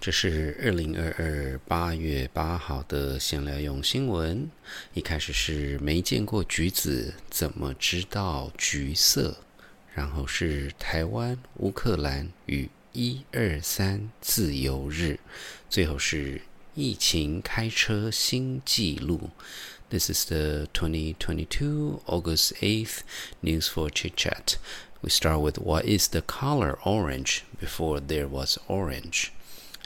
这是二零二二八月八号的闲聊用新闻。一开始是没见过橘子，怎么知道橘色？然后是台湾、乌克兰与一二三自由日。最后是疫情开车新纪录。This is the 2022 August 8th news for chit chat. We start with what is the color orange before there was orange.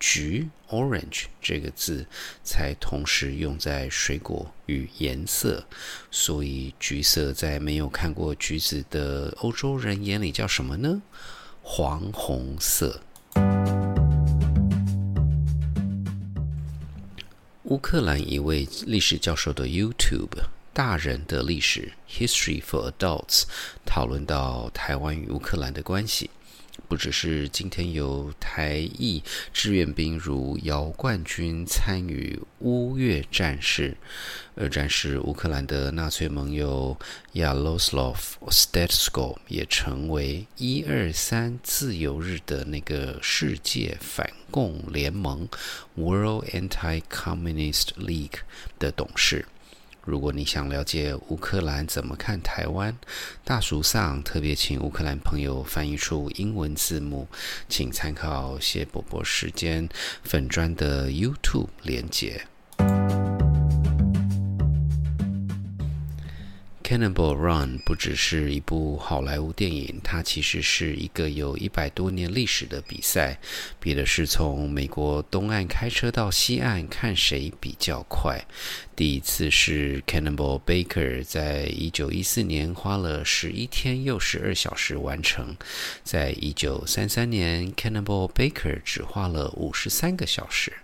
橘 （orange） 这个字才同时用在水果与颜色，所以橘色在没有看过橘子的欧洲人眼里叫什么呢？黄红色。乌克兰一位历史教授的 YouTube《大人的历史》（History for Adults） 讨论到台湾与乌克兰的关系。不只是今天有台裔志愿兵如姚冠军参与乌越战事，二战时乌克兰的纳粹盟友亚罗斯洛夫·斯特斯科也成为一二三自由日的那个世界反共联盟 （World Anti-Communist League） 的董事。如果你想了解乌克兰怎么看台湾，大叔上特别请乌克兰朋友翻译出英文字幕，请参考谢伯伯时间粉砖的 YouTube 连接。Cannibal Run 不只是一部好莱坞电影，它其实是一个有一百多年历史的比赛，比的是从美国东岸开车到西岸，看谁比较快。第一次是 Cannonball Baker 在一九一四年花了十一天又十二小时完成，在一九三三年 Cannonball Baker 只花了五十三个小时。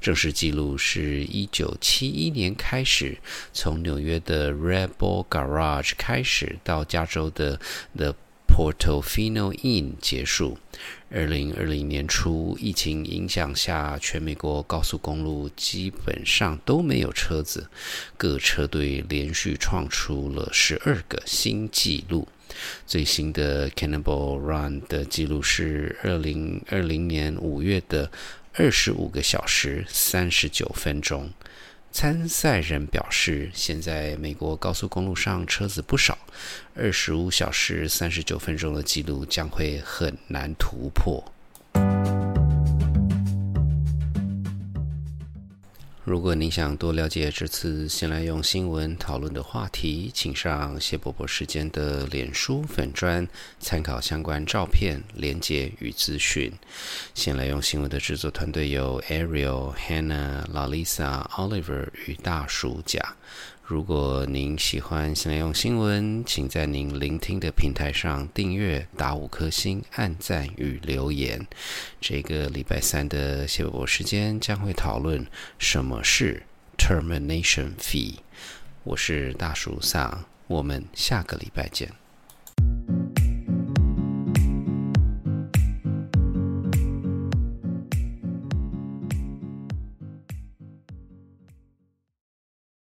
正式记录是一九七一年开始，从纽约的 Red Bull Garage 开始，到加州的 The Portofino Inn 结束。二零二零年初，疫情影响下，全美国高速公路基本上都没有车子，各车队连续创出了十二个新纪录。最新的 Cannibal Run 的记录是二零二零年五月的。二十五个小时三十九分钟。参赛人表示，现在美国高速公路上车子不少，二十五小时三十九分钟的记录将会很难突破。如果您想多了解这次先来用新闻讨论的话题，请上谢伯伯时间的脸书粉砖，参考相关照片、连接与资讯。先来用新闻的制作团队有 Ariel、Hannah、Lalisa、Oliver 与大叔甲。如果您喜欢现在用新闻，请在您聆听的平台上订阅、打五颗星、按赞与留言。这个礼拜三的谢伯伯时间将会讨论什么是 termination fee。我是大叔萨，我们下个礼拜见。